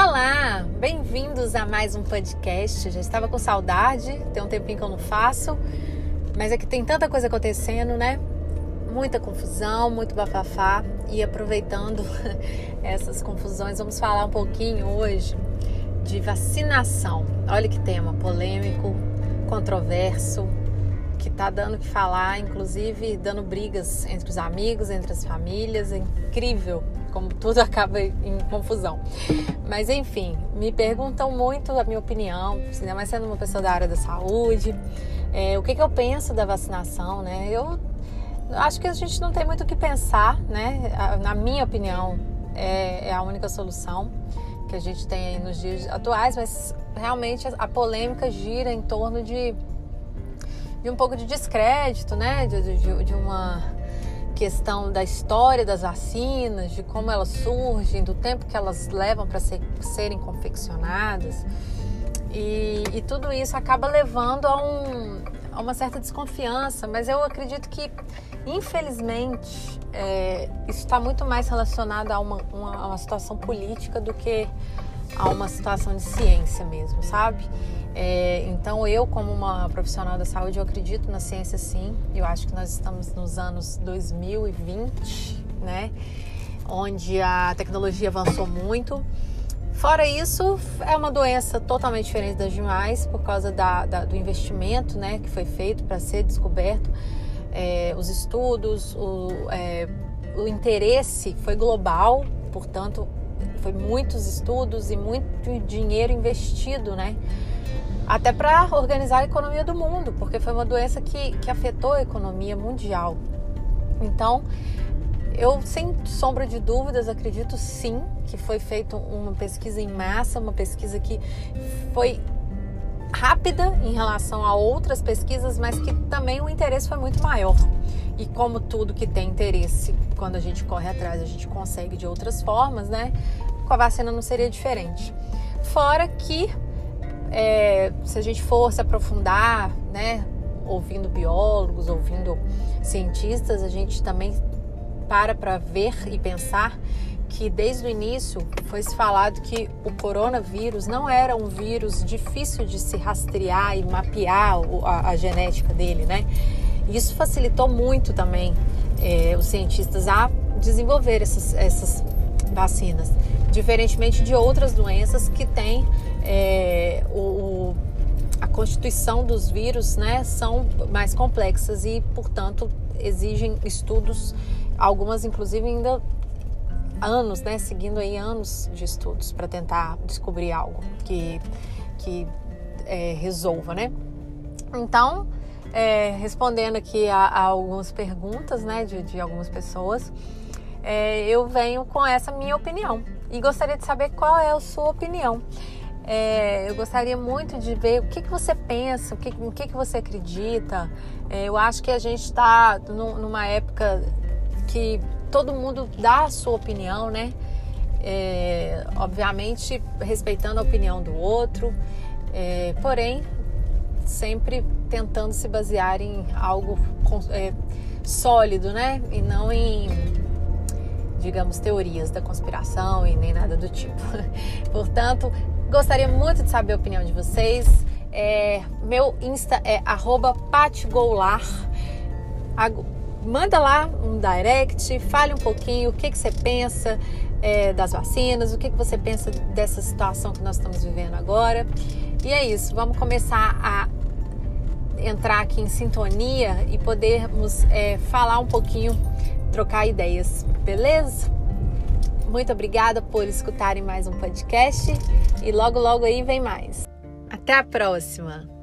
Olá, bem-vindos a mais um podcast. Já estava com saudade, tem um tempinho que eu não faço, mas é que tem tanta coisa acontecendo, né? Muita confusão, muito bafafá. E aproveitando essas confusões, vamos falar um pouquinho hoje de vacinação. Olha que tema polêmico, controverso, que tá dando que falar, inclusive dando brigas entre os amigos, entre as famílias. É incrível como tudo acaba em confusão. Mas enfim, me perguntam muito a minha opinião, ainda mais sendo uma pessoa da área da saúde, é, o que, que eu penso da vacinação, né? Eu acho que a gente não tem muito o que pensar, né? Na minha opinião, é, é a única solução que a gente tem aí nos dias atuais, mas realmente a polêmica gira em torno de, de um pouco de descrédito, né? de, de, de uma questão da história das vacinas, de como elas surgem, do tempo que elas levam para ser, serem confeccionadas. E, e, tudo isso acaba levando a, um, a, uma certa desconfiança, mas eu acredito que, infelizmente, é, isso está muito mais relacionado a uma, uma, uma situação política do que a uma situação de ciência mesmo, sabe? É, então, eu, como uma profissional da saúde, eu acredito na ciência sim. Eu acho que nós estamos nos anos 2020, né? Onde a tecnologia avançou muito. Fora isso, é uma doença totalmente diferente das demais por causa da, da, do investimento né, que foi feito para ser descoberto. É, os estudos, o, é, o interesse foi global, portanto, foi muitos estudos e muito dinheiro investido, né? Até para organizar a economia do mundo, porque foi uma doença que, que afetou a economia mundial. Então, eu, sem sombra de dúvidas, acredito sim que foi feita uma pesquisa em massa, uma pesquisa que foi rápida em relação a outras pesquisas, mas que também o interesse foi muito maior. E como tudo que tem interesse, quando a gente corre atrás, a gente consegue de outras formas, né? Com a vacina não seria diferente. Fora que, é, se a gente for se aprofundar, né? Ouvindo biólogos, ouvindo cientistas, a gente também para para ver e pensar que desde o início foi se falado que o coronavírus não era um vírus difícil de se rastrear e mapear a, a genética dele, né? Isso facilitou muito também é, os cientistas a desenvolver essas, essas vacinas, diferentemente de outras doenças que têm é, o, a constituição dos vírus, né, são mais complexas e, portanto, exigem estudos, algumas inclusive ainda anos, né, seguindo aí anos de estudos para tentar descobrir algo que, que é, resolva, né? Então, é, respondendo aqui a, a, algumas perguntas, né, de, de algumas pessoas, é, eu venho com essa minha opinião e gostaria de saber qual é a sua opinião. É, eu gostaria muito de ver o que, que você pensa, o que, o que, que você acredita. É, eu acho que a gente está numa época que todo mundo dá a sua opinião, né? É, obviamente respeitando a opinião do outro, é, porém sempre tentando se basear em algo é, sólido, né? E não em, digamos, teorias da conspiração e nem nada do tipo. Portanto, gostaria muito de saber a opinião de vocês. É, meu Insta é @patgolar manda lá um direct, fale um pouquinho o que, que você pensa é, das vacinas, o que, que você pensa dessa situação que nós estamos vivendo agora. E é isso, vamos começar a entrar aqui em sintonia e podermos é, falar um pouquinho, trocar ideias, beleza? Muito obrigada por escutarem mais um podcast e logo, logo aí vem mais. Até a próxima!